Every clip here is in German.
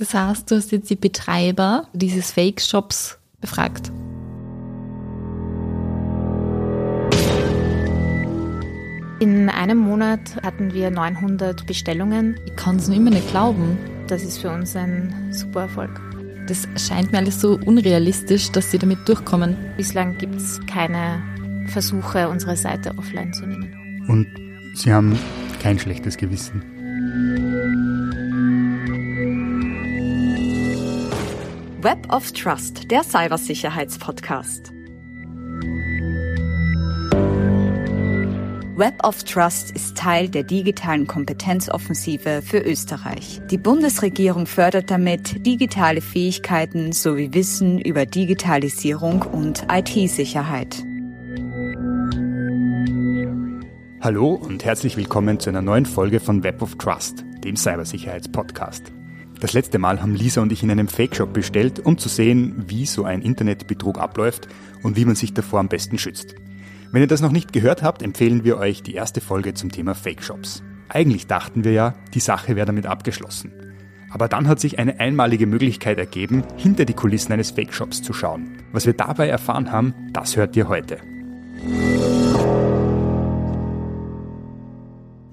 Das heißt, du hast jetzt die Betreiber dieses Fake-Shops befragt. In einem Monat hatten wir 900 Bestellungen. Ich kann es nur immer nicht glauben. Das ist für uns ein super Erfolg. Das scheint mir alles so unrealistisch, dass sie damit durchkommen. Bislang gibt es keine Versuche, unsere Seite offline zu nehmen. Und Sie haben kein schlechtes Gewissen. Web of Trust, der Cybersicherheitspodcast. Web of Trust ist Teil der digitalen Kompetenzoffensive für Österreich. Die Bundesregierung fördert damit digitale Fähigkeiten sowie Wissen über Digitalisierung und IT-Sicherheit. Hallo und herzlich willkommen zu einer neuen Folge von Web of Trust, dem Cybersicherheitspodcast. Das letzte Mal haben Lisa und ich in einem Fake-Shop bestellt, um zu sehen, wie so ein Internetbetrug abläuft und wie man sich davor am besten schützt. Wenn ihr das noch nicht gehört habt, empfehlen wir euch die erste Folge zum Thema Fake Shops. Eigentlich dachten wir ja, die Sache wäre damit abgeschlossen. Aber dann hat sich eine einmalige Möglichkeit ergeben, hinter die Kulissen eines Fake Shops zu schauen. Was wir dabei erfahren haben, das hört ihr heute.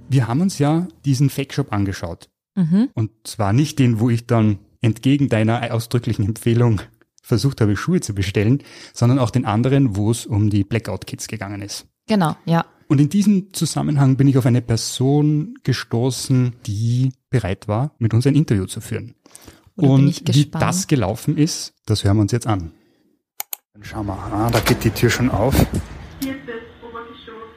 Wir haben uns ja diesen Fake Shop angeschaut. Mhm. Und zwar nicht den, wo ich dann entgegen deiner ausdrücklichen Empfehlung versucht habe, Schuhe zu bestellen, sondern auch den anderen, wo es um die Blackout-Kits gegangen ist. Genau, ja. Und in diesem Zusammenhang bin ich auf eine Person gestoßen, die bereit war, mit uns ein Interview zu führen. Oder Und wie das gelaufen ist, das hören wir uns jetzt an. Dann schauen wir, ah, da geht die Tür schon auf. Hier ist das Obergeschoss.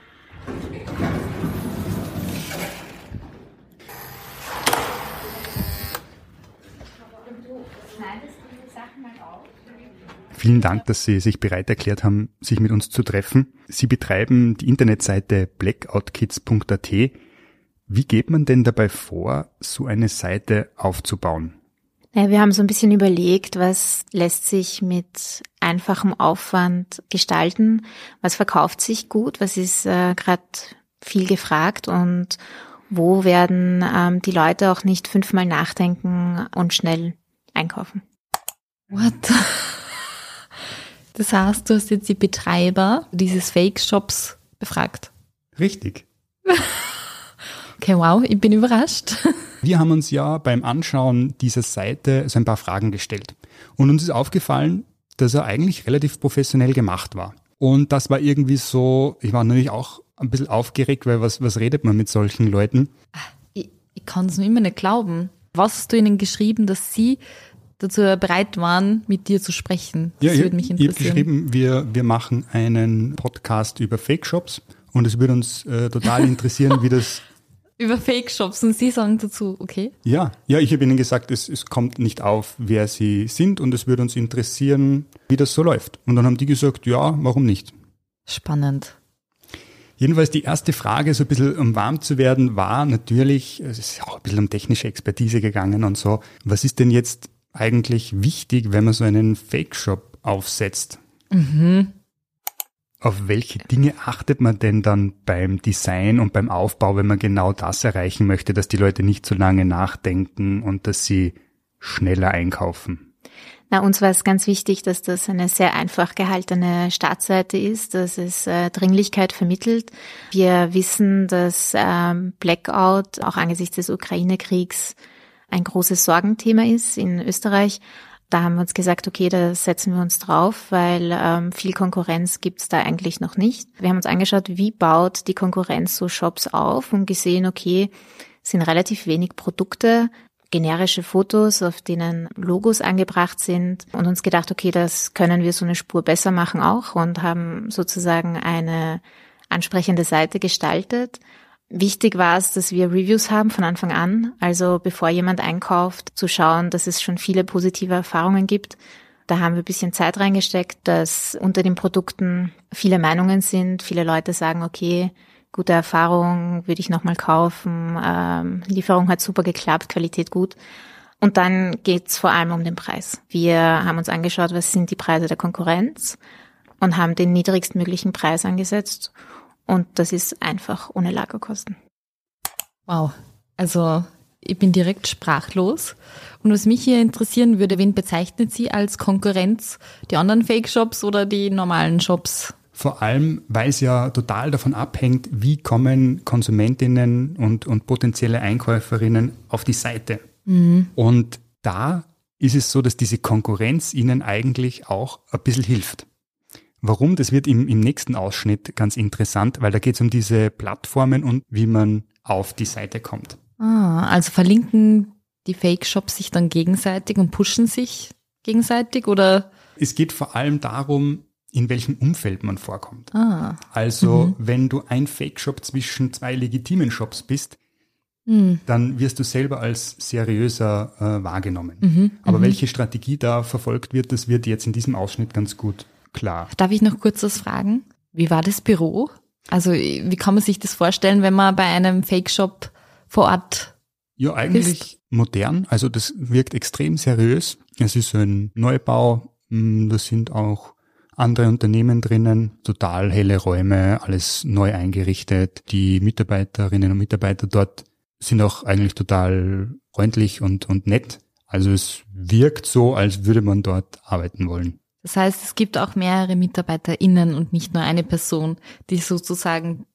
Vielen Dank, dass Sie sich bereit erklärt haben, sich mit uns zu treffen. Sie betreiben die Internetseite blackoutkids.at. Wie geht man denn dabei vor, so eine Seite aufzubauen? Ja, wir haben so ein bisschen überlegt, was lässt sich mit einfachem Aufwand gestalten, was verkauft sich gut, was ist äh, gerade viel gefragt und wo werden ähm, die Leute auch nicht fünfmal nachdenken und schnell einkaufen. What? Das heißt, du hast jetzt die Betreiber dieses Fake-Shops befragt. Richtig. Okay, wow, ich bin überrascht. Wir haben uns ja beim Anschauen dieser Seite so ein paar Fragen gestellt. Und uns ist aufgefallen, dass er eigentlich relativ professionell gemacht war. Und das war irgendwie so, ich war natürlich auch ein bisschen aufgeregt, weil was, was redet man mit solchen Leuten? Ich, ich kann es nur immer nicht glauben. Was hast du ihnen geschrieben, dass sie dazu bereit waren, mit dir zu sprechen. Das ja, würde mich interessieren. Ich habe geschrieben, wir, wir machen einen Podcast über Fake-Shops und es würde uns äh, total interessieren, wie das... Über Fake-Shops und Sie sagen dazu, okay? Ja, ja, ich habe Ihnen gesagt, es, es kommt nicht auf, wer Sie sind und es würde uns interessieren, wie das so läuft. Und dann haben die gesagt, ja, warum nicht? Spannend. Jedenfalls die erste Frage, so ein bisschen um warm zu werden, war natürlich, es ist auch ein bisschen um technische Expertise gegangen und so, was ist denn jetzt eigentlich wichtig, wenn man so einen Fake-Shop aufsetzt? Mhm. Auf welche Dinge achtet man denn dann beim Design und beim Aufbau, wenn man genau das erreichen möchte, dass die Leute nicht so lange nachdenken und dass sie schneller einkaufen? Na, uns war es ganz wichtig, dass das eine sehr einfach gehaltene Startseite ist, dass es äh, Dringlichkeit vermittelt. Wir wissen, dass ähm, Blackout auch angesichts des Ukraine-Kriegs ein großes Sorgenthema ist in Österreich. Da haben wir uns gesagt, okay, da setzen wir uns drauf, weil ähm, viel Konkurrenz gibt's da eigentlich noch nicht. Wir haben uns angeschaut, wie baut die Konkurrenz so Shops auf und gesehen, okay, sind relativ wenig Produkte, generische Fotos, auf denen Logos angebracht sind und uns gedacht, okay, das können wir so eine Spur besser machen auch und haben sozusagen eine ansprechende Seite gestaltet Wichtig war es, dass wir Reviews haben von Anfang an. Also bevor jemand einkauft, zu schauen, dass es schon viele positive Erfahrungen gibt. Da haben wir ein bisschen Zeit reingesteckt, dass unter den Produkten viele Meinungen sind. Viele Leute sagen, okay, gute Erfahrung, würde ich nochmal kaufen. Ähm, Lieferung hat super geklappt, Qualität gut. Und dann geht's vor allem um den Preis. Wir haben uns angeschaut, was sind die Preise der Konkurrenz und haben den niedrigstmöglichen Preis angesetzt und das ist einfach ohne Lagerkosten. Wow. Also ich bin direkt sprachlos. Und was mich hier interessieren würde, wen bezeichnet sie als Konkurrenz? Die anderen Fake-Shops oder die normalen Shops? Vor allem, weil es ja total davon abhängt, wie kommen Konsumentinnen und, und potenzielle Einkäuferinnen auf die Seite. Und da ist es so, dass diese Konkurrenz ihnen eigentlich auch ein bisschen hilft. Warum? Das wird im, im nächsten Ausschnitt ganz interessant, weil da geht es um diese Plattformen und wie man auf die Seite kommt. Ah, also verlinken die Fake-Shops sich dann gegenseitig und pushen sich gegenseitig oder? Es geht vor allem darum, in welchem Umfeld man vorkommt. Ah, Also, wenn du ein Fake-Shop zwischen zwei legitimen Shops bist, dann wirst du selber als seriöser äh, wahrgenommen. Aber welche Strategie da verfolgt wird, das wird jetzt in diesem Ausschnitt ganz gut klar. darf ich noch kurz was fragen? Wie war das Büro? Also wie kann man sich das vorstellen, wenn man bei einem Fake-Shop vor Ort Ja, eigentlich modern. Also das wirkt extrem seriös. Es ist ein Neubau. Mm, Da sind auch andere Unternehmen drinnen. Total helle Räume, alles neu eingerichtet. Die Mitarbeiterinnen und Mitarbeiter dort sind auch eigentlich total freundlich und, und nett. Also es wirkt so, als würde man dort arbeiten wollen. Das heißt, es gibt auch mehrere MitarbeiterInnen und nicht nur eine Person, die sozusagen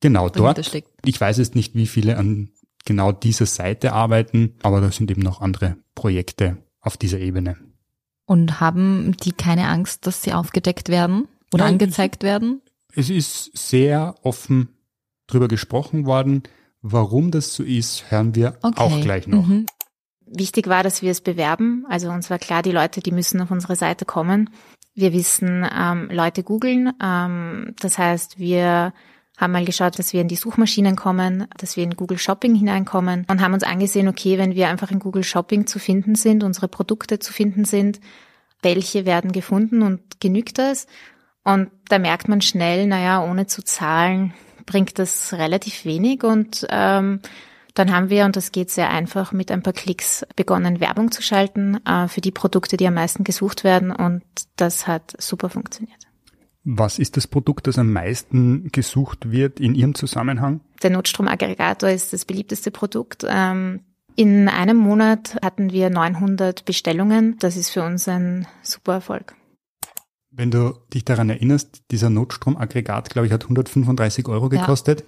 Genau dort. steckt. Ich weiß jetzt nicht, wie viele an genau dieser Seite arbeiten, aber da sind eben noch andere Projekte auf dieser Ebene. Und haben die keine Angst, dass sie aufgedeckt werden oder Nein, angezeigt werden? Es ist sehr offen drüber gesprochen worden. Warum das so ist, hören wir auch gleich noch. Mhm. Wichtig war, dass wir es bewerben. Also uns war klar, die Leute, die müssen auf unsere Seite kommen. Wir wissen, ähm, Leute googeln. Ähm, das heißt, wir haben mal geschaut, dass wir in die Suchmaschinen kommen, dass wir in Google Shopping hineinkommen und haben uns angesehen, okay, wenn wir einfach in Google Shopping zu finden sind, unsere Produkte zu finden sind, welche werden gefunden und genügt das? Und da merkt man schnell, naja, ohne zu zahlen bringt das relativ wenig und ähm, dann haben wir, und das geht sehr einfach, mit ein paar Klicks begonnen, Werbung zu schalten äh, für die Produkte, die am meisten gesucht werden und das hat super funktioniert. Was ist das Produkt, das am meisten gesucht wird in Ihrem Zusammenhang? Der Notstromaggregator ist das beliebteste Produkt. Ähm, in einem Monat hatten wir 900 Bestellungen. Das ist für uns ein super Erfolg. Wenn du dich daran erinnerst, dieser Notstromaggregat, glaube ich, hat 135 Euro Ja. gekostet,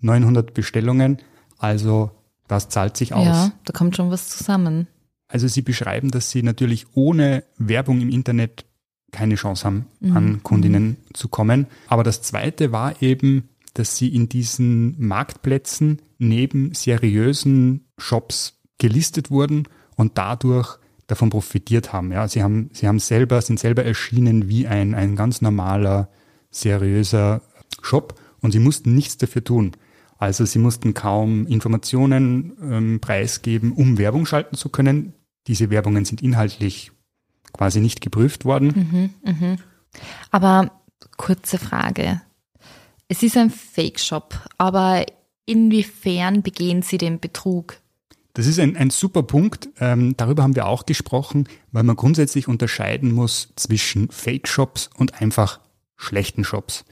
900 Bestellungen, also das zahlt sich aus. Ja, da kommt schon was zusammen. Also Sie beschreiben, dass Sie natürlich ohne Werbung im Internet keine Chance haben, an Kundinnen zu kommen. Aber das Zweite war eben, dass Sie in diesen Marktplätzen neben seriösen Shops gelistet wurden und dadurch davon profitiert haben. Ja, Sie haben, Sie haben selber, sind selber erschienen wie ein, ein ganz normaler, seriöser Shop und Sie mussten nichts dafür tun. Also Sie mussten kaum Informationen ähm, preisgeben, um Werbung schalten zu können. Diese Werbungen sind inhaltlich quasi nicht geprüft worden. Aber kurze Frage. Es ist ein Fake-Shop, aber inwiefern begehen Sie den Betrug? Das ist ein, ein super Punkt. Ähm, darüber haben wir auch gesprochen, weil man grundsätzlich unterscheiden muss zwischen Fake-Shops und einfach schlechten Shops.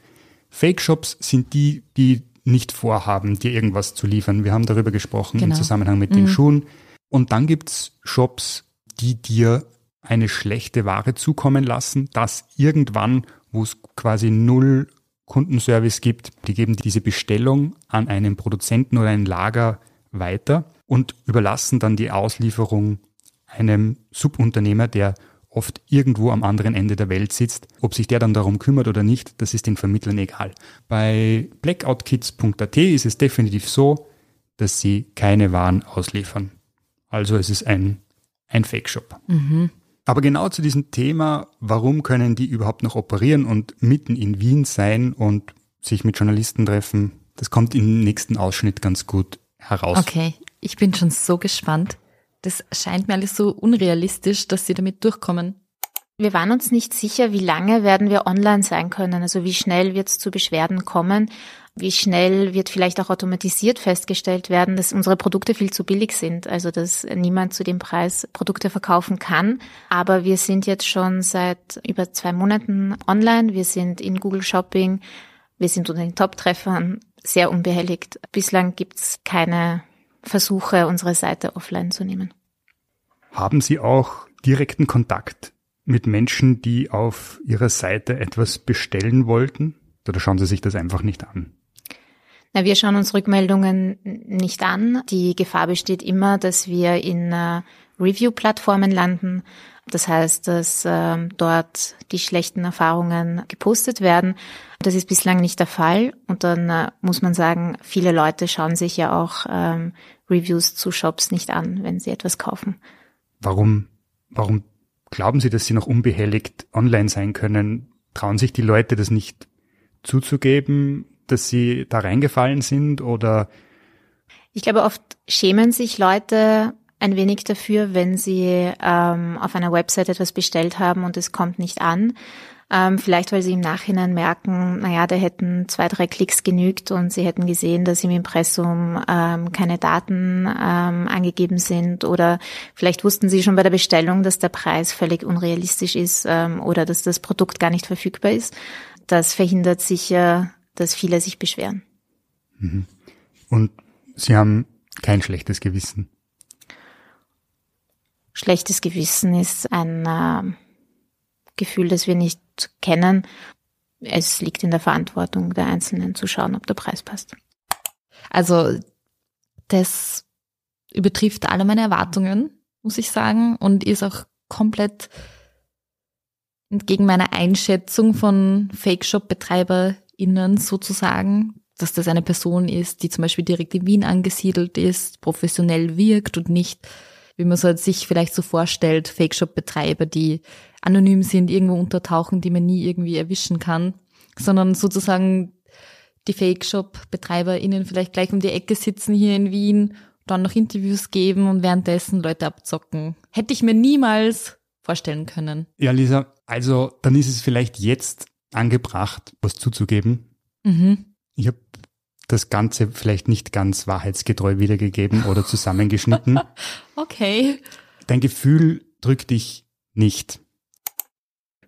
Fake-Shops sind die, die nicht vorhaben, dir irgendwas zu liefern. Wir haben darüber gesprochen im Genau. Zusammenhang mit den Schuhen. Und dann gibt's Shops, die dir eine schlechte Ware zukommen lassen, das irgendwann, wo es quasi null Kundenservice gibt, die geben diese Bestellung an einen Produzenten oder ein Lager weiter und überlassen dann die Auslieferung einem Subunternehmer, der oft irgendwo am anderen Ende der Welt sitzt. Ob sich der dann darum kümmert oder nicht, das ist den Vermittlern egal. Bei blackoutkids.at ist es definitiv so, dass sie keine Waren ausliefern. Also es ist ein, ein Fake-Shop. Aber genau zu diesem Thema, warum können die überhaupt noch operieren und mitten in Wien sein und sich mit Journalisten treffen, das kommt im nächsten Ausschnitt ganz gut heraus. Okay, ich bin schon so gespannt. Das scheint mir alles so unrealistisch, dass Sie damit durchkommen. Wir waren uns nicht sicher, wie lange werden wir online sein können, also wie schnell wird es zu Beschwerden kommen, wie schnell wird vielleicht auch automatisiert festgestellt werden, dass unsere Produkte viel zu billig sind, also dass niemand zu dem Preis Produkte verkaufen kann. Aber wir sind jetzt schon seit über zwei Monaten online, wir sind in Google Shopping, wir sind unter den Top-Treffern sehr unbehelligt. Bislang gibt's keine Versuche, unsere Seite offline zu nehmen. Haben Sie auch direkten Kontakt mit Menschen, die auf Ihrer Seite etwas bestellen wollten? Oder schauen Sie sich das einfach nicht an? Na, wir schauen uns Rückmeldungen nicht an. Die Gefahr besteht immer, dass wir in äh, Review-Plattformen landen. Das heißt, dass äh, dort die schlechten Erfahrungen gepostet werden. Das ist bislang nicht der Fall. Und dann äh, muss man sagen, viele Leute schauen sich ja auch ähm, Reviews zu Shops nicht an, wenn sie etwas kaufen. Warum, warum glauben Sie, dass Sie noch unbehelligt online sein können? Trauen sich die Leute das nicht zuzugeben, dass sie da reingefallen sind oder? Ich glaube, oft schämen sich Leute ein wenig dafür, wenn sie ähm, auf einer Website etwas bestellt haben und es kommt nicht an. Ähm, vielleicht, weil sie im Nachhinein merken, naja, da hätten zwei, drei Klicks genügt und sie hätten gesehen, dass im Impressum ähm, keine Daten ähm, angegeben sind oder vielleicht wussten sie schon bei der Bestellung, dass der Preis völlig unrealistisch ist ähm, oder dass das Produkt gar nicht verfügbar ist. Das verhindert sicher dass viele sich beschweren. Mhm. Und Sie haben kein schlechtes Gewissen? Schlechtes Gewissen ist ein äh, Gefühl, das wir nicht kennen. Es liegt in der Verantwortung der Einzelnen zu schauen, ob der Preis passt. Also das übertrifft alle meine Erwartungen, muss ich sagen, und ist auch komplett entgegen meiner Einschätzung von Fake-Shop-Betreiber innen sozusagen, dass das eine Person ist, die zum Beispiel direkt in Wien angesiedelt ist, professionell wirkt und nicht, wie man sich vielleicht so vorstellt, Fake-Shop-Betreiber, die anonym sind, irgendwo untertauchen, die man nie irgendwie erwischen kann, sondern sozusagen die Fake-Shop-BetreiberInnen vielleicht gleich um die Ecke sitzen hier in Wien, dann noch Interviews geben und währenddessen Leute abzocken. Hätte ich mir niemals vorstellen können. Ja, Lisa, also dann ist es vielleicht jetzt angebracht, was zuzugeben. Mhm. Ich habe das Ganze vielleicht nicht ganz wahrheitsgetreu wiedergegeben oder zusammengeschnitten. okay. Dein Gefühl drückt dich nicht.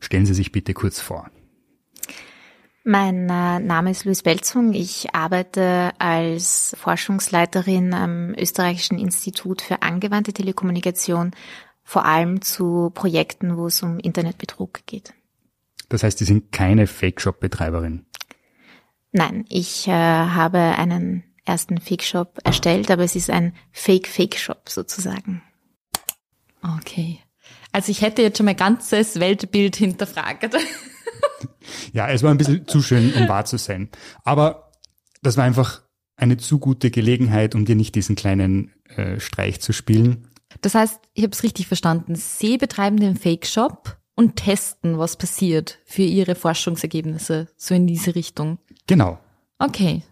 Stellen Sie sich bitte kurz vor. Mein äh, Name ist Luis Belzung. Ich arbeite als Forschungsleiterin am Österreichischen Institut für angewandte Telekommunikation, vor allem zu Projekten, wo es um Internetbetrug geht. Das heißt, Sie sind keine Fake-Shop-Betreiberin? Nein, ich äh, habe einen ersten Fake-Shop erstellt, aber es ist ein Fake-Fake-Shop sozusagen. Okay. Also ich hätte jetzt schon mein ganzes Weltbild hinterfragt. ja, es war ein bisschen zu schön, um wahr zu sein. Aber das war einfach eine zu gute Gelegenheit, um dir nicht diesen kleinen äh, Streich zu spielen. Das heißt, ich habe es richtig verstanden. Sie betreiben den Fake-Shop und testen, was passiert für ihre Forschungsergebnisse, so in diese Richtung. Genau. Okay.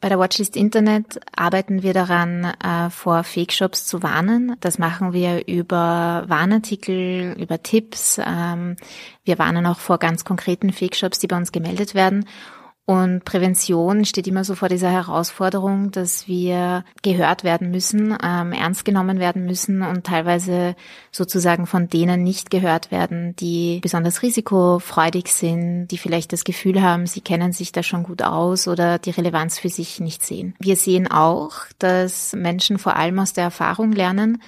Bei der Watchlist Internet arbeiten wir daran, äh, vor Fake-Shops zu warnen. Das machen wir über Warnartikel, über Tipps. Ähm, wir warnen auch vor ganz konkreten Fake-Shops, die bei uns gemeldet werden. Und Prävention steht immer so vor dieser Herausforderung, dass wir gehört werden müssen, ähm, ernst genommen werden müssen und teilweise sozusagen von denen nicht gehört werden, die besonders risikofreudig sind, die vielleicht das Gefühl haben, sie kennen sich da schon gut aus oder die Relevanz für sich nicht sehen. Wir sehen auch, dass Menschen vor allem aus der Erfahrung lernen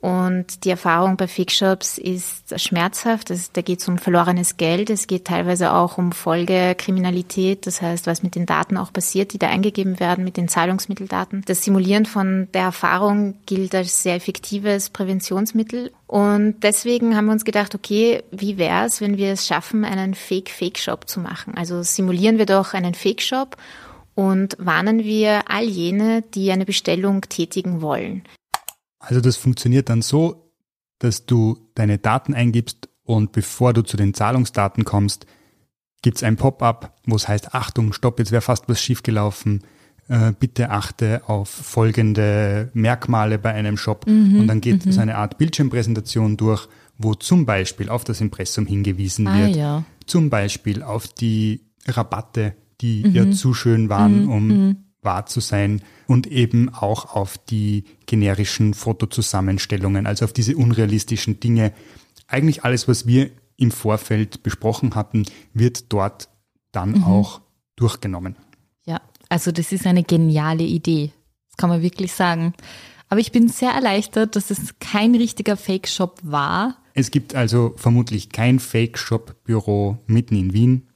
und die Erfahrung bei Fixshops ist schmerzhaft. Das, da geht es um verlorenes Geld. Es geht teilweise auch um Folgekriminalität. Das heißt, was mit den Daten auch passiert, die da eingegeben werden, mit den Zahlungsmitteldaten. Das Simulieren von der Erfahrung gilt als sehr effektives Präventionsmittel. Und deswegen haben wir uns gedacht, okay, wie wäre es, wenn wir es schaffen, einen Fake-Fake-Shop zu machen? Also simulieren wir doch einen Fake-Shop und warnen wir all jene, die eine Bestellung tätigen wollen. Also das funktioniert dann so, dass du deine Daten eingibst und bevor du zu den Zahlungsdaten kommst, gibt's ein Pop-up, wo es heißt, Achtung, stopp, jetzt wäre fast was schiefgelaufen. Äh, bitte achte auf folgende Merkmale bei einem Shop. Mhm, und dann geht mhm. so eine Art Bildschirmpräsentation durch, wo zum Beispiel auf das Impressum hingewiesen ah, wird, ja. zum Beispiel auf die Rabatte, die mhm. ja zu schön waren, mhm, um mhm wahr zu sein und eben auch auf die generischen Fotozusammenstellungen, also auf diese unrealistischen Dinge. Eigentlich alles, was wir im Vorfeld besprochen hatten, wird dort dann mhm. auch durchgenommen. Ja, also das ist eine geniale Idee. Das kann man wirklich sagen. Aber ich bin sehr erleichtert, dass es kein richtiger Fake-Shop war. Es gibt also vermutlich kein Fake-Shop-Büro mitten in Wien.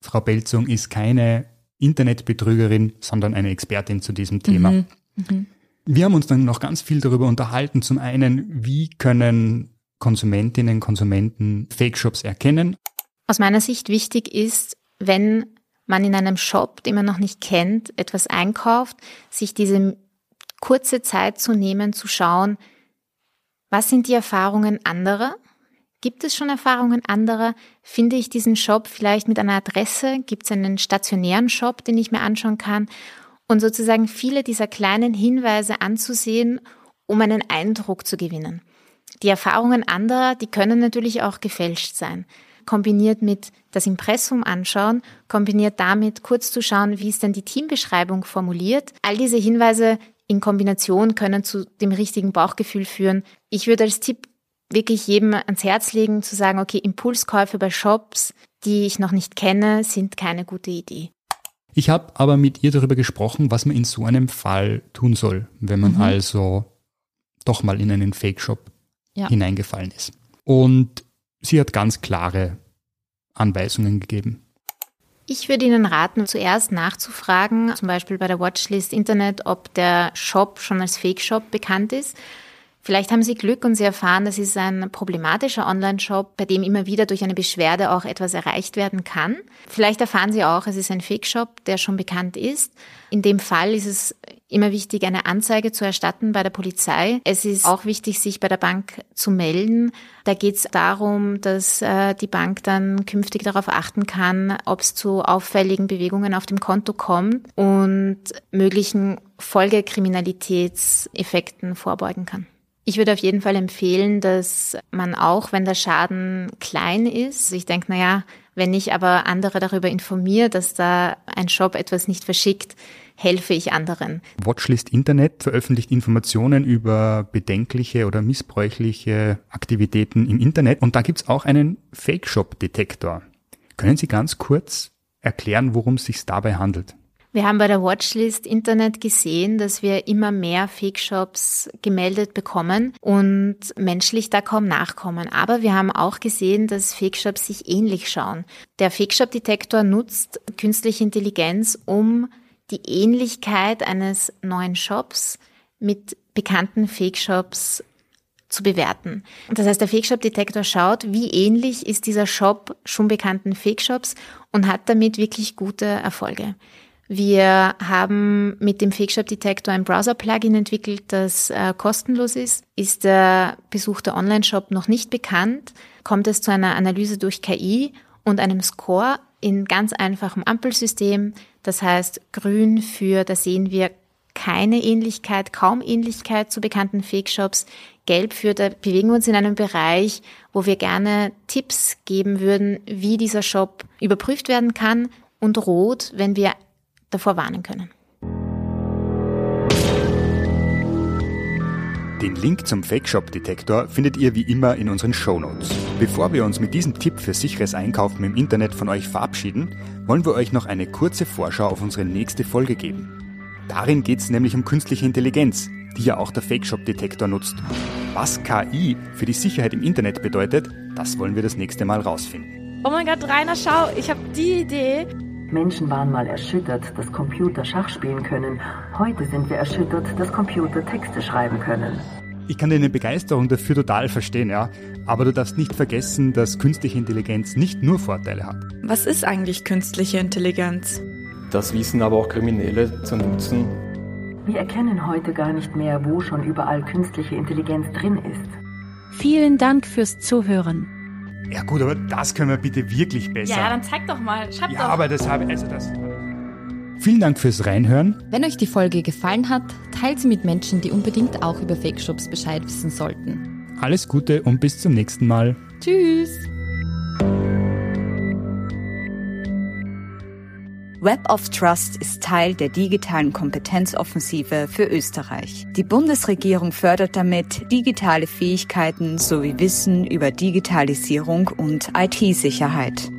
Frau Belzung ist keine Internetbetrügerin, sondern eine Expertin zu diesem Thema. Mhm. Mhm. Wir haben uns dann noch ganz viel darüber unterhalten. Zum einen, wie können Konsumentinnen, Konsumenten Fake-Shops erkennen? Aus meiner Sicht wichtig ist, wenn man in einem Shop, den man noch nicht kennt, etwas einkauft, sich diese kurze Zeit zu nehmen, zu schauen, was sind die Erfahrungen anderer? Gibt es schon Erfahrungen anderer? Finde ich diesen Shop vielleicht mit einer Adresse? Gibt es einen stationären Shop, den ich mir anschauen kann? und sozusagen viele dieser kleinen Hinweise anzusehen, um einen Eindruck zu gewinnen. Die Erfahrungen anderer, die können natürlich auch gefälscht sein. Kombiniert mit das Impressum anschauen, kombiniert damit kurz zu schauen, wie ist denn die Teambeschreibung formuliert. All diese Hinweise in Kombination können zu dem richtigen Bauchgefühl führen. Ich würde als Tipp wirklich jedem ans Herz legen, zu sagen, okay, Impulskäufe bei Shops, die ich noch nicht kenne, sind keine gute Idee. Ich habe aber mit ihr darüber gesprochen, was man in so einem Fall tun soll, wenn man mhm. also doch mal in einen Fake-Shop ja. hineingefallen ist. Und sie hat ganz klare Anweisungen gegeben. Ich würde Ihnen raten, zuerst nachzufragen, zum Beispiel bei der Watchlist Internet, ob der Shop schon als Fake-Shop bekannt ist. Vielleicht haben Sie Glück und Sie erfahren, das ist ein problematischer Online-Shop, bei dem immer wieder durch eine Beschwerde auch etwas erreicht werden kann. Vielleicht erfahren Sie auch, es ist ein Fake-Shop, der schon bekannt ist. In dem Fall ist es immer wichtig, eine Anzeige zu erstatten bei der Polizei. Es ist auch wichtig, sich bei der Bank zu melden. Da geht es darum, dass äh, die Bank dann künftig darauf achten kann, ob es zu auffälligen Bewegungen auf dem Konto kommt und möglichen Folgekriminalitätseffekten vorbeugen kann. Ich würde auf jeden Fall empfehlen, dass man auch, wenn der Schaden klein ist, ich denke, naja, wenn ich aber andere darüber informiere, dass da ein Shop etwas nicht verschickt, helfe ich anderen. Watchlist Internet veröffentlicht Informationen über bedenkliche oder missbräuchliche Aktivitäten im Internet und da gibt's auch einen Fake-Shop-Detektor. Können Sie ganz kurz erklären, worum es sich dabei handelt? Wir haben bei der Watchlist Internet gesehen, dass wir immer mehr Fake-Shops gemeldet bekommen und menschlich da kaum nachkommen. Aber wir haben auch gesehen, dass Fake-Shops sich ähnlich schauen. Der Fake-Shop-Detektor nutzt künstliche Intelligenz, um die Ähnlichkeit eines neuen Shops mit bekannten Fake-Shops zu bewerten. Das heißt, der Fake-Shop-Detektor schaut, wie ähnlich ist dieser Shop schon bekannten Fake-Shops und hat damit wirklich gute Erfolge. Wir haben mit dem Fake Detektor ein Browser-Plugin entwickelt, das äh, kostenlos ist. Ist der besuchte Online-Shop noch nicht bekannt, kommt es zu einer Analyse durch KI und einem Score in ganz einfachem Ampelsystem. Das heißt, grün für, da sehen wir keine Ähnlichkeit, kaum Ähnlichkeit zu bekannten Fake-Shops. Gelb für, da bewegen wir uns in einem Bereich, wo wir gerne Tipps geben würden, wie dieser Shop überprüft werden kann. Und rot, wenn wir davor warnen können. Den Link zum Fake-Shop-Detektor findet ihr wie immer in unseren Shownotes. Bevor wir uns mit diesem Tipp für sicheres Einkaufen im Internet von euch verabschieden, wollen wir euch noch eine kurze Vorschau auf unsere nächste Folge geben. Darin geht es nämlich um künstliche Intelligenz, die ja auch der Fake-Shop-Detektor nutzt. Was KI für die Sicherheit im Internet bedeutet, das wollen wir das nächste Mal rausfinden. Oh mein Gott, Rainer, schau, ich habe die Idee. Menschen waren mal erschüttert, dass Computer Schach spielen können. Heute sind wir erschüttert, dass Computer Texte schreiben können. Ich kann deine Begeisterung dafür total verstehen, ja. Aber du darfst nicht vergessen, dass künstliche Intelligenz nicht nur Vorteile hat. Was ist eigentlich künstliche Intelligenz? Das wissen aber auch Kriminelle zu nutzen. Wir erkennen heute gar nicht mehr, wo schon überall künstliche Intelligenz drin ist. Vielen Dank fürs Zuhören. Ja gut, aber das können wir bitte wirklich besser. Ja, dann zeig doch mal. Schreib ja, doch. aber das habe also das. Vielen Dank fürs Reinhören. Wenn euch die Folge gefallen hat, teilt sie mit Menschen, die unbedingt auch über Fake-Shops Bescheid wissen sollten. Alles Gute und bis zum nächsten Mal. Tschüss. Web of Trust ist Teil der digitalen Kompetenzoffensive für Österreich. Die Bundesregierung fördert damit digitale Fähigkeiten sowie Wissen über Digitalisierung und IT-Sicherheit.